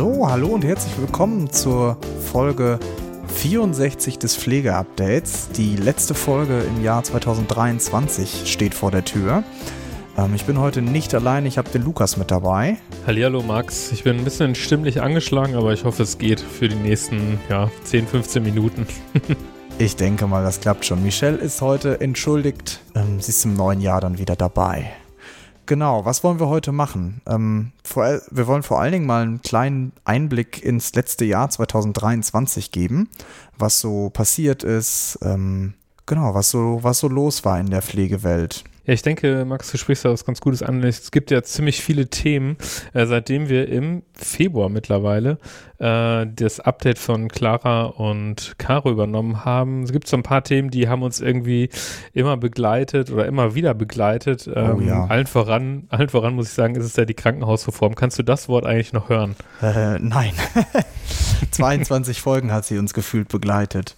So, hallo und herzlich willkommen zur Folge 64 des Pflegeupdates. Die letzte Folge im Jahr 2023 steht vor der Tür. Ähm, ich bin heute nicht allein, ich habe den Lukas mit dabei. Hallihallo Max, ich bin ein bisschen stimmlich angeschlagen, aber ich hoffe, es geht für die nächsten ja, 10, 15 Minuten. ich denke mal, das klappt schon. Michelle ist heute entschuldigt. Ähm, sie ist im neuen Jahr dann wieder dabei. Genau, was wollen wir heute machen? Ähm, vor, wir wollen vor allen Dingen mal einen kleinen Einblick ins letzte Jahr 2023 geben, was so passiert ist, ähm, genau, was so, was so los war in der Pflegewelt. Ja, ich denke, Max, du sprichst da was ganz Gutes an. Es gibt ja ziemlich viele Themen, äh, seitdem wir im Februar mittlerweile äh, das Update von Clara und Caro übernommen haben. Es gibt so ein paar Themen, die haben uns irgendwie immer begleitet oder immer wieder begleitet. Oh ähm, oh ja. Allen voran, allen voran muss ich sagen, ist es ja die Krankenhausreform. Kannst du das Wort eigentlich noch hören? Äh, nein. 22 Folgen hat sie uns gefühlt begleitet.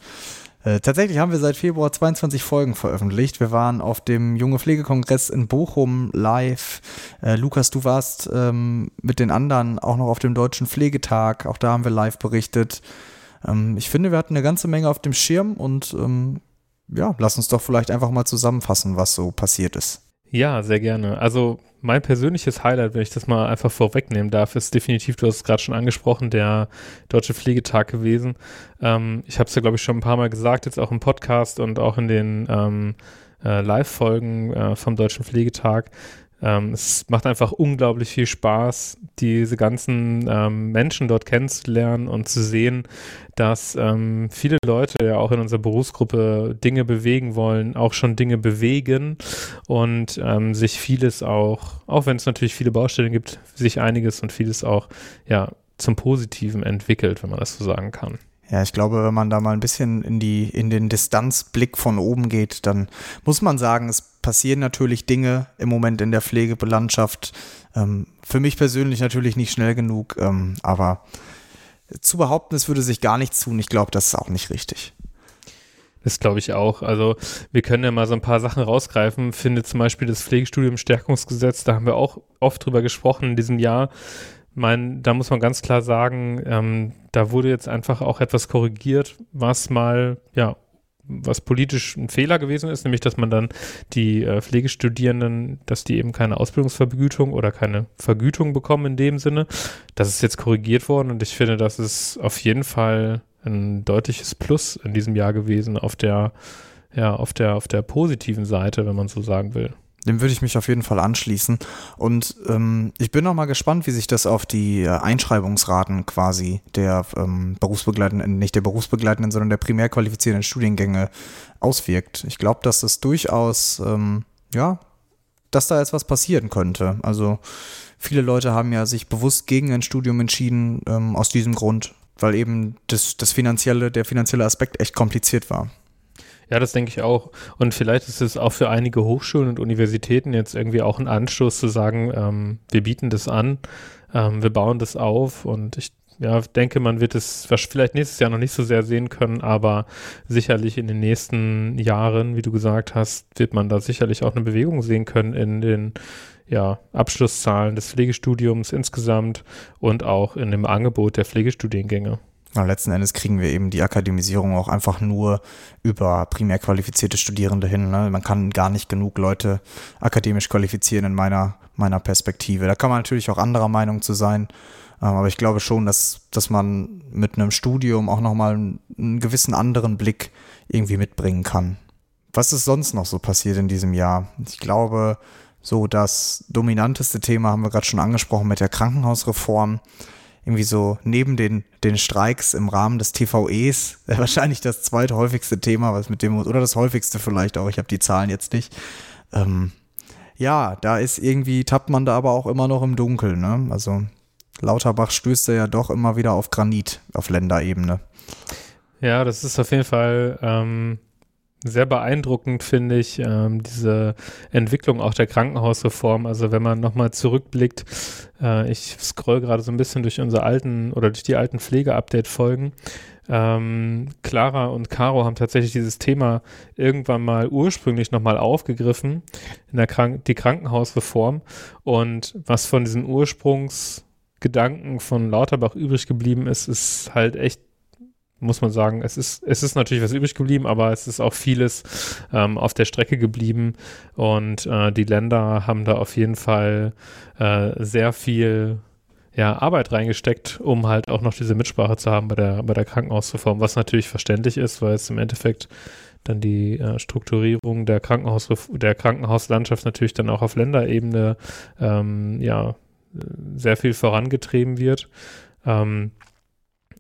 Äh, tatsächlich haben wir seit Februar 22 Folgen veröffentlicht. Wir waren auf dem Junge Pflegekongress in Bochum live. Äh, Lukas, du warst ähm, mit den anderen auch noch auf dem Deutschen Pflegetag. Auch da haben wir live berichtet. Ähm, ich finde, wir hatten eine ganze Menge auf dem Schirm und ähm, ja, lass uns doch vielleicht einfach mal zusammenfassen, was so passiert ist. Ja, sehr gerne. Also mein persönliches Highlight, wenn ich das mal einfach vorwegnehmen darf, ist definitiv, du hast es gerade schon angesprochen, der Deutsche Pflegetag gewesen. Ähm, ich habe es ja, glaube ich, schon ein paar Mal gesagt, jetzt auch im Podcast und auch in den ähm, äh, Live-Folgen äh, vom Deutschen Pflegetag. Ähm, es macht einfach unglaublich viel Spaß, diese ganzen ähm, Menschen dort kennenzulernen und zu sehen, dass ähm, viele Leute ja auch in unserer Berufsgruppe Dinge bewegen wollen, auch schon Dinge bewegen und ähm, sich vieles auch, auch wenn es natürlich viele Baustellen gibt, sich einiges und vieles auch ja zum Positiven entwickelt, wenn man das so sagen kann. Ja, ich glaube, wenn man da mal ein bisschen in die, in den Distanzblick von oben geht, dann muss man sagen, es passieren natürlich Dinge im Moment in der Pflegelandschaft. Ähm, für mich persönlich natürlich nicht schnell genug, ähm, aber zu behaupten, es würde sich gar nichts tun, ich glaube, das ist auch nicht richtig. Das glaube ich auch. Also wir können ja mal so ein paar Sachen rausgreifen. Finde zum Beispiel das Pflegestudium Stärkungsgesetz, da haben wir auch oft drüber gesprochen in diesem Jahr mein, da muss man ganz klar sagen, ähm, da wurde jetzt einfach auch etwas korrigiert, was mal, ja, was politisch ein Fehler gewesen ist, nämlich dass man dann die äh, Pflegestudierenden, dass die eben keine Ausbildungsvergütung oder keine Vergütung bekommen in dem Sinne. Das ist jetzt korrigiert worden und ich finde, das ist auf jeden Fall ein deutliches Plus in diesem Jahr gewesen auf der, ja, auf der, auf der positiven Seite, wenn man so sagen will. Dem würde ich mich auf jeden Fall anschließen. Und ähm, ich bin noch mal gespannt, wie sich das auf die äh, Einschreibungsraten quasi der ähm, berufsbegleitenden, nicht der berufsbegleitenden, sondern der primär qualifizierenden Studiengänge auswirkt. Ich glaube, dass das durchaus, ähm, ja, dass da jetzt was passieren könnte. Also viele Leute haben ja sich bewusst gegen ein Studium entschieden, ähm, aus diesem Grund, weil eben das, das finanzielle, der finanzielle Aspekt echt kompliziert war. Ja, das denke ich auch. Und vielleicht ist es auch für einige Hochschulen und Universitäten jetzt irgendwie auch ein Anstoß zu sagen, ähm, wir bieten das an, ähm, wir bauen das auf und ich ja, denke, man wird es vielleicht nächstes Jahr noch nicht so sehr sehen können, aber sicherlich in den nächsten Jahren, wie du gesagt hast, wird man da sicherlich auch eine Bewegung sehen können in den ja, Abschlusszahlen des Pflegestudiums insgesamt und auch in dem Angebot der Pflegestudiengänge. Na, letzten Endes kriegen wir eben die Akademisierung auch einfach nur über primär qualifizierte Studierende hin. Ne? Man kann gar nicht genug Leute akademisch qualifizieren in meiner meiner Perspektive. Da kann man natürlich auch anderer Meinung zu sein. Ähm, aber ich glaube schon, dass, dass man mit einem Studium auch nochmal einen gewissen anderen Blick irgendwie mitbringen kann. Was ist sonst noch so passiert in diesem Jahr? Ich glaube, so das dominanteste Thema haben wir gerade schon angesprochen mit der Krankenhausreform. Irgendwie so neben den, den Streiks im Rahmen des TVEs, wahrscheinlich das zweithäufigste Thema, was mit dem, oder das häufigste vielleicht auch, ich habe die Zahlen jetzt nicht. Ähm, ja, da ist irgendwie, tappt man da aber auch immer noch im Dunkeln. Ne? Also Lauterbach stößt ja doch immer wieder auf Granit auf Länderebene. Ja, das ist auf jeden Fall ähm, sehr beeindruckend, finde ich, ähm, diese Entwicklung auch der Krankenhausreform. Also wenn man nochmal zurückblickt, äh, ich scroll gerade so ein bisschen durch unsere alten oder durch die alten Pflege-Update-Folgen. Ähm, Clara und Caro haben tatsächlich dieses Thema irgendwann mal ursprünglich nochmal aufgegriffen in der Krank die Krankenhausreform und was von diesen Ursprungsgedanken von Lauterbach übrig geblieben ist, ist halt echt muss man sagen, es ist, es ist natürlich was übrig geblieben, aber es ist auch vieles ähm, auf der Strecke geblieben und äh, die Länder haben da auf jeden Fall äh, sehr viel ja, Arbeit reingesteckt, um halt auch noch diese Mitsprache zu haben bei der, bei der Krankenhausreform, was natürlich verständlich ist, weil es im Endeffekt dann die äh, Strukturierung der, Krankenhaus, der Krankenhauslandschaft natürlich dann auch auf Länderebene ähm, ja, sehr viel vorangetrieben wird. Ähm,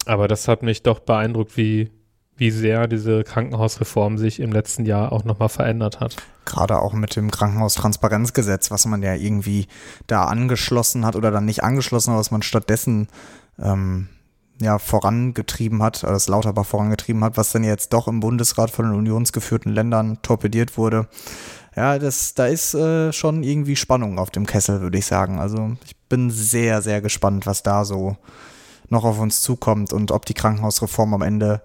aber das hat mich doch beeindruckt, wie, wie sehr diese Krankenhausreform sich im letzten Jahr auch nochmal verändert hat. Gerade auch mit dem Krankenhaustransparenzgesetz, was man ja irgendwie da angeschlossen hat oder dann nicht angeschlossen hat, was man stattdessen ähm, ja vorangetrieben hat, das Lauterbach vorangetrieben hat, was dann jetzt doch im Bundesrat von den unionsgeführten Ländern torpediert wurde. Ja, das, da ist äh, schon irgendwie Spannung auf dem Kessel, würde ich sagen. Also ich bin sehr, sehr gespannt, was da so noch auf uns zukommt und ob die Krankenhausreform am Ende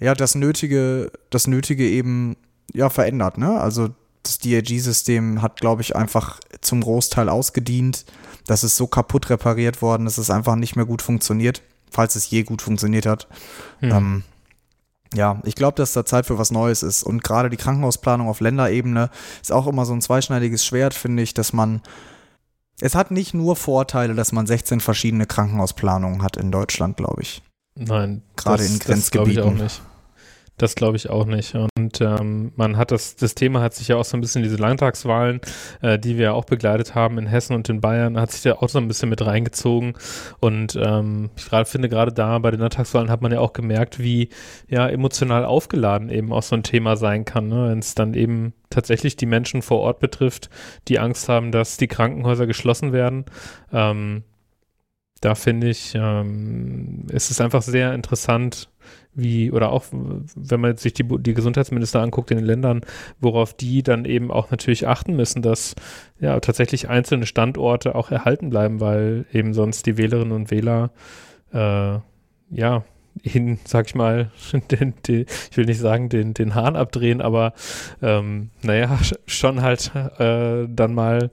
ja das Nötige, das Nötige eben ja verändert. Ne? Also das DRG-System hat, glaube ich, einfach zum Großteil ausgedient. Das ist so kaputt repariert worden, dass es einfach nicht mehr gut funktioniert, falls es je gut funktioniert hat. Hm. Ähm, ja, ich glaube, dass da Zeit für was Neues ist. Und gerade die Krankenhausplanung auf Länderebene ist auch immer so ein zweischneidiges Schwert, finde ich, dass man es hat nicht nur Vorteile, dass man 16 verschiedene Krankenhausplanungen hat in Deutschland, glaube ich. Nein, gerade in Grenzgebieten. Das ich auch nicht. Das glaube ich auch nicht. Und ähm, man hat das, das Thema hat sich ja auch so ein bisschen diese Landtagswahlen, äh, die wir auch begleitet haben in Hessen und in Bayern, hat sich ja auch so ein bisschen mit reingezogen. Und ähm, ich grad, finde, gerade da bei den Landtagswahlen hat man ja auch gemerkt, wie ja emotional aufgeladen eben auch so ein Thema sein kann, ne? wenn es dann eben tatsächlich die Menschen vor Ort betrifft, die Angst haben, dass die Krankenhäuser geschlossen werden. Ähm, da finde ich, ähm, es ist einfach sehr interessant, wie, oder auch, wenn man sich die, die Gesundheitsminister anguckt in den Ländern, worauf die dann eben auch natürlich achten müssen, dass ja tatsächlich einzelne Standorte auch erhalten bleiben, weil eben sonst die Wählerinnen und Wähler äh, ja ihnen, sag ich mal, den, den, ich will nicht sagen, den, den Hahn abdrehen, aber ähm, naja, schon halt äh, dann mal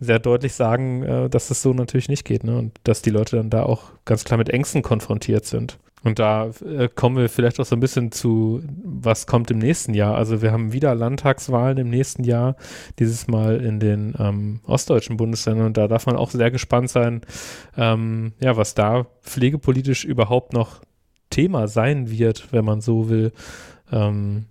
sehr deutlich sagen, äh, dass es so natürlich nicht geht, ne? Und dass die Leute dann da auch ganz klar mit Ängsten konfrontiert sind. Und da äh, kommen wir vielleicht auch so ein bisschen zu, was kommt im nächsten Jahr. Also wir haben wieder Landtagswahlen im nächsten Jahr, dieses Mal in den ähm, ostdeutschen Bundesländern. Und da darf man auch sehr gespannt sein, ähm, ja, was da pflegepolitisch überhaupt noch Thema sein wird, wenn man so will. Ähm,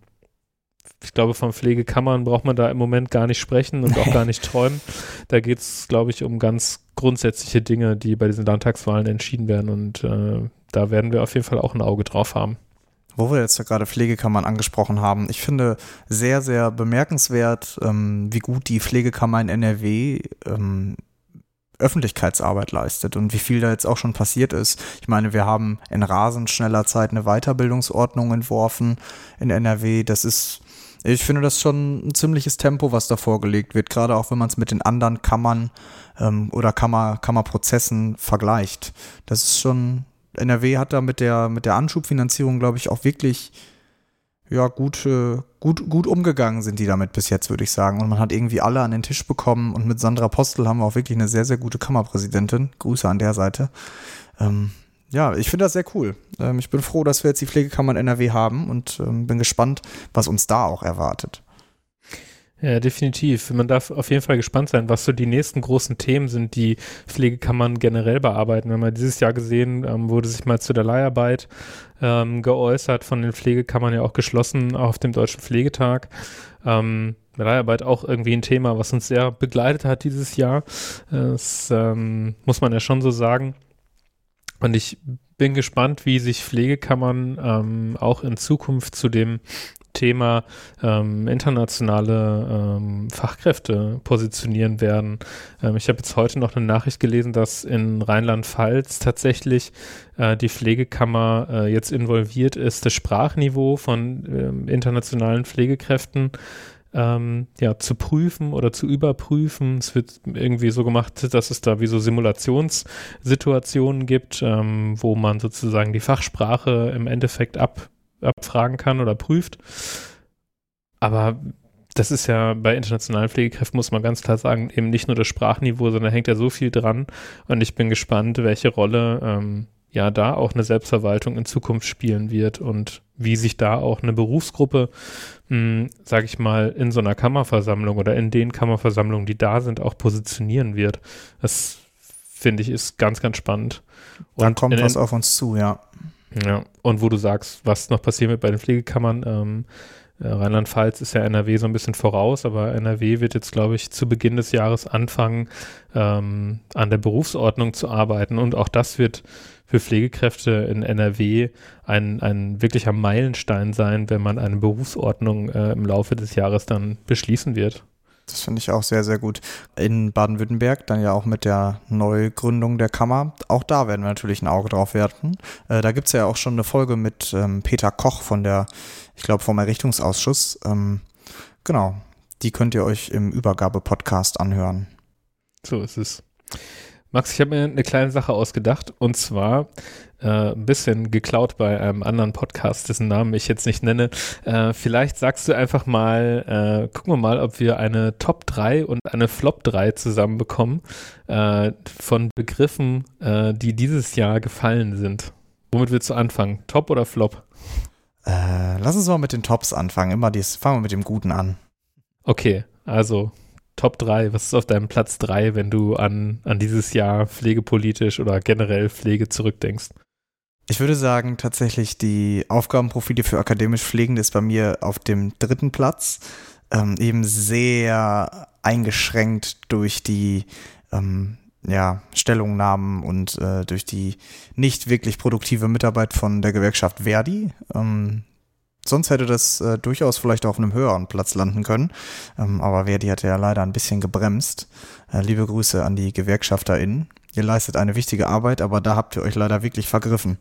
ich glaube, von Pflegekammern braucht man da im Moment gar nicht sprechen und auch gar nicht träumen. Da geht es, glaube ich, um ganz grundsätzliche Dinge, die bei diesen Landtagswahlen entschieden werden. Und äh, da werden wir auf jeden Fall auch ein Auge drauf haben. Wo wir jetzt gerade Pflegekammern angesprochen haben, ich finde sehr, sehr bemerkenswert, ähm, wie gut die Pflegekammer in NRW ähm, Öffentlichkeitsarbeit leistet und wie viel da jetzt auch schon passiert ist. Ich meine, wir haben in rasend schneller Zeit eine Weiterbildungsordnung entworfen in NRW. Das ist, ich finde das schon ein ziemliches Tempo, was da vorgelegt wird, gerade auch wenn man es mit den anderen Kammern ähm, oder Kammer, Kammerprozessen vergleicht. Das ist schon NRW hat da mit der, mit der Anschubfinanzierung, glaube ich, auch wirklich ja, gut, äh, gut, gut umgegangen sind die damit bis jetzt, würde ich sagen. Und man hat irgendwie alle an den Tisch bekommen und mit Sandra Postel haben wir auch wirklich eine sehr, sehr gute Kammerpräsidentin. Grüße an der Seite. Ähm, ja, ich finde das sehr cool. Ähm, ich bin froh, dass wir jetzt die Pflegekammer in NRW haben und ähm, bin gespannt, was uns da auch erwartet. Ja, definitiv. Man darf auf jeden Fall gespannt sein, was so die nächsten großen Themen sind, die Pflegekammern generell bearbeiten. Wir haben ja dieses Jahr gesehen, ähm, wurde sich mal zu der Leiharbeit ähm, geäußert, von den Pflegekammern ja auch geschlossen auf dem Deutschen Pflegetag. Ähm, Leiharbeit auch irgendwie ein Thema, was uns sehr begleitet hat dieses Jahr. Das ähm, muss man ja schon so sagen. Und ich bin gespannt, wie sich Pflegekammern ähm, auch in Zukunft zu dem Thema ähm, internationale ähm, Fachkräfte positionieren werden. Ähm, ich habe jetzt heute noch eine Nachricht gelesen, dass in Rheinland-Pfalz tatsächlich äh, die Pflegekammer äh, jetzt involviert ist, das Sprachniveau von ähm, internationalen Pflegekräften ähm, ja, zu prüfen oder zu überprüfen. Es wird irgendwie so gemacht, dass es da wie so Simulationssituationen gibt, ähm, wo man sozusagen die Fachsprache im Endeffekt ab abfragen kann oder prüft. Aber das ist ja bei internationalen Pflegekräften, muss man ganz klar sagen, eben nicht nur das Sprachniveau, sondern hängt ja so viel dran. Und ich bin gespannt, welche Rolle ähm, ja da auch eine Selbstverwaltung in Zukunft spielen wird und wie sich da auch eine Berufsgruppe, hm, sage ich mal, in so einer Kammerversammlung oder in den Kammerversammlungen, die da sind, auch positionieren wird. Das finde ich ist ganz, ganz spannend. Und Dann kommt was auf uns zu, ja. Ja, und wo du sagst, was noch passieren wird bei den Pflegekammern, ähm, äh, Rheinland-Pfalz ist ja NRW so ein bisschen voraus, aber NRW wird jetzt, glaube ich, zu Beginn des Jahres anfangen, ähm, an der Berufsordnung zu arbeiten. Und auch das wird für Pflegekräfte in NRW ein, ein wirklicher Meilenstein sein, wenn man eine Berufsordnung äh, im Laufe des Jahres dann beschließen wird. Das finde ich auch sehr, sehr gut. In Baden-Württemberg, dann ja auch mit der Neugründung der Kammer, auch da werden wir natürlich ein Auge drauf werfen. Äh, da gibt es ja auch schon eine Folge mit ähm, Peter Koch von der, ich glaube, vom Errichtungsausschuss. Ähm, genau, die könnt ihr euch im Übergabe-Podcast anhören. So ist es. Max, ich habe mir eine kleine Sache ausgedacht und zwar äh, ein bisschen geklaut bei einem anderen Podcast, dessen Namen ich jetzt nicht nenne. Äh, vielleicht sagst du einfach mal, äh, gucken wir mal, ob wir eine Top 3 und eine Flop 3 zusammenbekommen äh, von Begriffen, äh, die dieses Jahr gefallen sind. Womit willst du anfangen? Top oder Flop? Äh, lass uns mal mit den Tops anfangen. Immer dies, fangen wir mit dem Guten an. Okay, also Top 3, was ist auf deinem Platz 3, wenn du an, an dieses Jahr pflegepolitisch oder generell Pflege zurückdenkst? Ich würde sagen, tatsächlich die Aufgabenprofile für akademisch Pflegende ist bei mir auf dem dritten Platz. Ähm, eben sehr eingeschränkt durch die ähm, ja, Stellungnahmen und äh, durch die nicht wirklich produktive Mitarbeit von der Gewerkschaft Verdi. Ähm, sonst hätte das äh, durchaus vielleicht auf einem höheren Platz landen können. Ähm, aber Verdi hat ja leider ein bisschen gebremst. Äh, liebe Grüße an die GewerkschafterInnen. Ihr leistet eine wichtige Arbeit, aber da habt ihr euch leider wirklich vergriffen.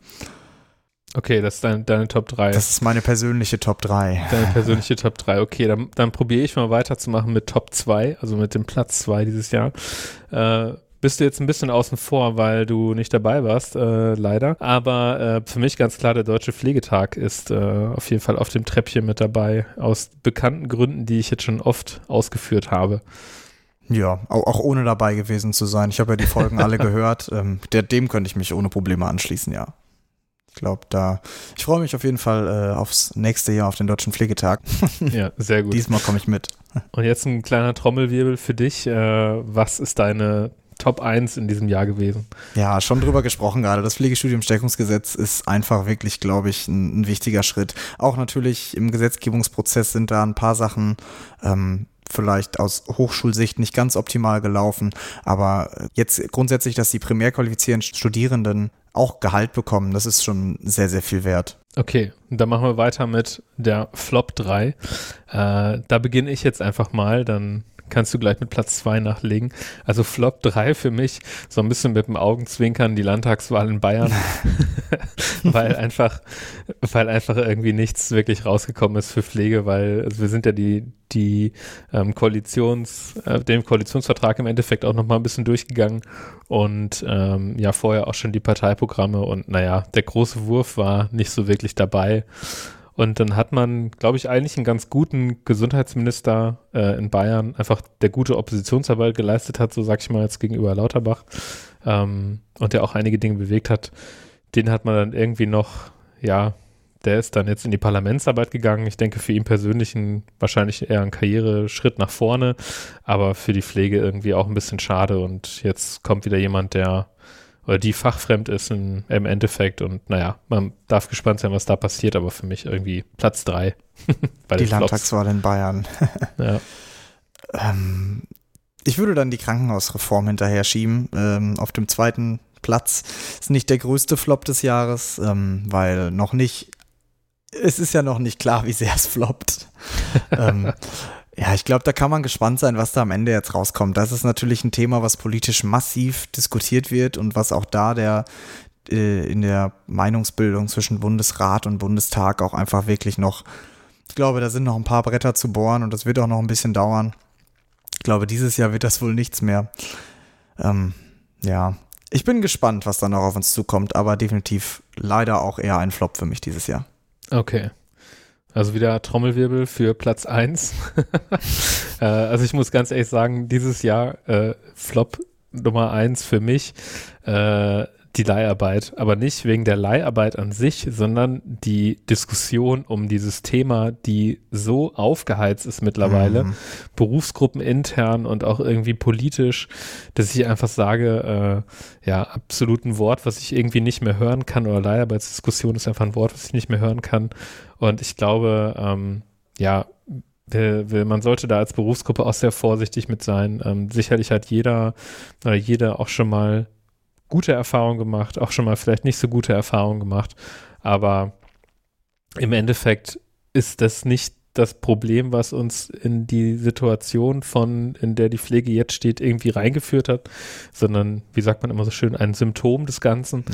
Okay, das ist dein, deine Top 3. Das ist meine persönliche Top 3. Deine persönliche Top 3. Okay, dann, dann probiere ich mal weiterzumachen mit Top 2, also mit dem Platz 2 dieses Jahr. Äh, bist du jetzt ein bisschen außen vor, weil du nicht dabei warst, äh, leider. Aber äh, für mich ganz klar, der Deutsche Pflegetag ist äh, auf jeden Fall auf dem Treppchen mit dabei, aus bekannten Gründen, die ich jetzt schon oft ausgeführt habe. Ja, auch, ohne dabei gewesen zu sein. Ich habe ja die Folgen alle gehört. Ähm, der, dem könnte ich mich ohne Probleme anschließen, ja. Ich glaube, da. Ich freue mich auf jeden Fall äh, aufs nächste Jahr auf den Deutschen Pflegetag. ja, sehr gut. Diesmal komme ich mit. Und jetzt ein kleiner Trommelwirbel für dich. Äh, was ist deine Top 1 in diesem Jahr gewesen. Ja, schon drüber gesprochen gerade. Das Pflegestudiumsteckungsgesetz ist einfach wirklich, glaube ich, ein, ein, wichtiger Schritt. Auch natürlich im Gesetzgebungsprozess sind da ein paar Sachen ähm, vielleicht aus Hochschulsicht nicht ganz optimal gelaufen, aber jetzt grundsätzlich, dass die primär qualifizierten Studierenden auch Gehalt bekommen, das ist schon sehr, sehr viel wert. Okay, dann machen wir weiter mit der Flop 3. Äh, da beginne ich jetzt einfach mal, dann kannst du gleich mit Platz zwei nachlegen. Also Flop 3 für mich, so ein bisschen mit dem Augenzwinkern die Landtagswahl in Bayern, weil einfach, weil einfach irgendwie nichts wirklich rausgekommen ist für Pflege, weil also wir sind ja die, die ähm, Koalitions, äh, dem Koalitionsvertrag im Endeffekt auch nochmal ein bisschen durchgegangen und ähm, ja vorher auch schon die Parteiprogramme und naja, der große Wurf war nicht so wirklich dabei. Und dann hat man, glaube ich, eigentlich einen ganz guten Gesundheitsminister äh, in Bayern, einfach der gute Oppositionsarbeit geleistet hat, so sag ich mal jetzt gegenüber Lauterbach, ähm, und der auch einige Dinge bewegt hat. Den hat man dann irgendwie noch, ja, der ist dann jetzt in die Parlamentsarbeit gegangen. Ich denke, für ihn persönlich ein, wahrscheinlich eher ein Karriereschritt nach vorne, aber für die Pflege irgendwie auch ein bisschen schade. Und jetzt kommt wieder jemand, der oder die fachfremd ist in, im Endeffekt. Und naja, man darf gespannt sein, was da passiert, aber für mich irgendwie Platz drei. die Landtagswahl in Bayern. ja. ähm, ich würde dann die Krankenhausreform hinterher schieben. Ähm, auf dem zweiten Platz ist nicht der größte Flop des Jahres, ähm, weil noch nicht, es ist ja noch nicht klar, wie sehr es floppt. ähm, ja, ich glaube, da kann man gespannt sein, was da am Ende jetzt rauskommt. Das ist natürlich ein Thema, was politisch massiv diskutiert wird und was auch da der äh, in der Meinungsbildung zwischen Bundesrat und Bundestag auch einfach wirklich noch, ich glaube, da sind noch ein paar Bretter zu bohren und das wird auch noch ein bisschen dauern. Ich glaube, dieses Jahr wird das wohl nichts mehr. Ähm, ja, ich bin gespannt, was da noch auf uns zukommt, aber definitiv leider auch eher ein Flop für mich dieses Jahr. Okay. Also wieder Trommelwirbel für Platz 1. äh, also ich muss ganz ehrlich sagen, dieses Jahr äh, Flop Nummer 1 für mich. Äh, die Leiharbeit, aber nicht wegen der Leiharbeit an sich, sondern die Diskussion um dieses Thema, die so aufgeheizt ist mittlerweile, mhm. Berufsgruppen intern und auch irgendwie politisch, dass ich einfach sage, äh, ja, absolut ein Wort, was ich irgendwie nicht mehr hören kann, oder Leiharbeitsdiskussion ist einfach ein Wort, was ich nicht mehr hören kann. Und ich glaube, ähm, ja, man sollte da als Berufsgruppe auch sehr vorsichtig mit sein. Ähm, sicherlich hat jeder oder jeder auch schon mal gute Erfahrungen gemacht, auch schon mal vielleicht nicht so gute Erfahrungen gemacht, aber im Endeffekt ist das nicht das Problem, was uns in die Situation von, in der die Pflege jetzt steht, irgendwie reingeführt hat, sondern, wie sagt man immer so schön, ein Symptom des Ganzen.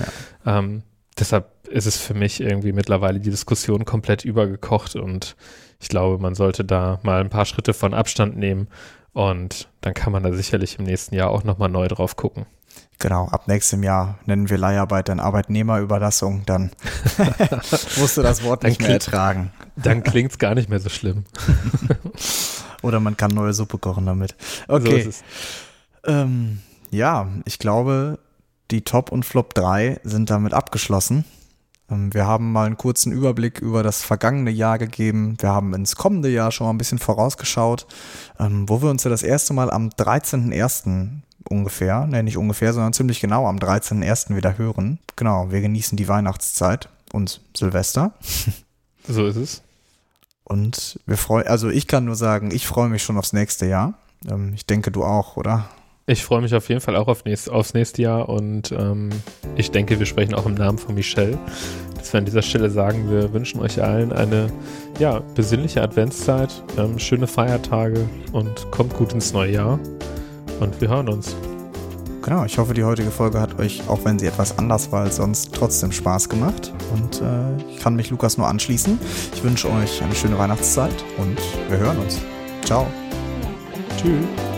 Ja. Ähm, deshalb ist es für mich irgendwie mittlerweile die Diskussion komplett übergekocht und ich glaube, man sollte da mal ein paar Schritte von Abstand nehmen und dann kann man da sicherlich im nächsten Jahr auch nochmal neu drauf gucken. Genau, ab nächstem Jahr nennen wir Leiharbeit dann Arbeitnehmerüberlassung, dann musst du das Wort nicht klingt, mehr ertragen. Dann klingt es gar nicht mehr so schlimm. Oder man kann neue Suppe kochen damit. Okay. So ähm, ja, ich glaube, die Top und Flop 3 sind damit abgeschlossen. Ähm, wir haben mal einen kurzen Überblick über das vergangene Jahr gegeben. Wir haben ins kommende Jahr schon mal ein bisschen vorausgeschaut, ähm, wo wir uns ja das erste Mal am 13.01 ungefähr, ne, nicht ungefähr, sondern ziemlich genau am 13.01. wieder hören. Genau, wir genießen die Weihnachtszeit und Silvester. So ist es. Und wir freuen, also ich kann nur sagen, ich freue mich schon aufs nächste Jahr. Ähm, ich denke, du auch, oder? Ich freue mich auf jeden Fall auch auf nächst, aufs nächste Jahr und ähm, ich denke, wir sprechen auch im Namen von Michelle, dass wir an dieser Stelle sagen, wir wünschen euch allen eine ja, besinnliche Adventszeit, ähm, schöne Feiertage und kommt gut ins neue Jahr. Und wir hören uns. Genau, ich hoffe, die heutige Folge hat euch, auch wenn sie etwas anders war als sonst, trotzdem Spaß gemacht. Und äh, ich kann mich Lukas nur anschließen. Ich wünsche euch eine schöne Weihnachtszeit und wir hören uns. Ciao. Tschüss.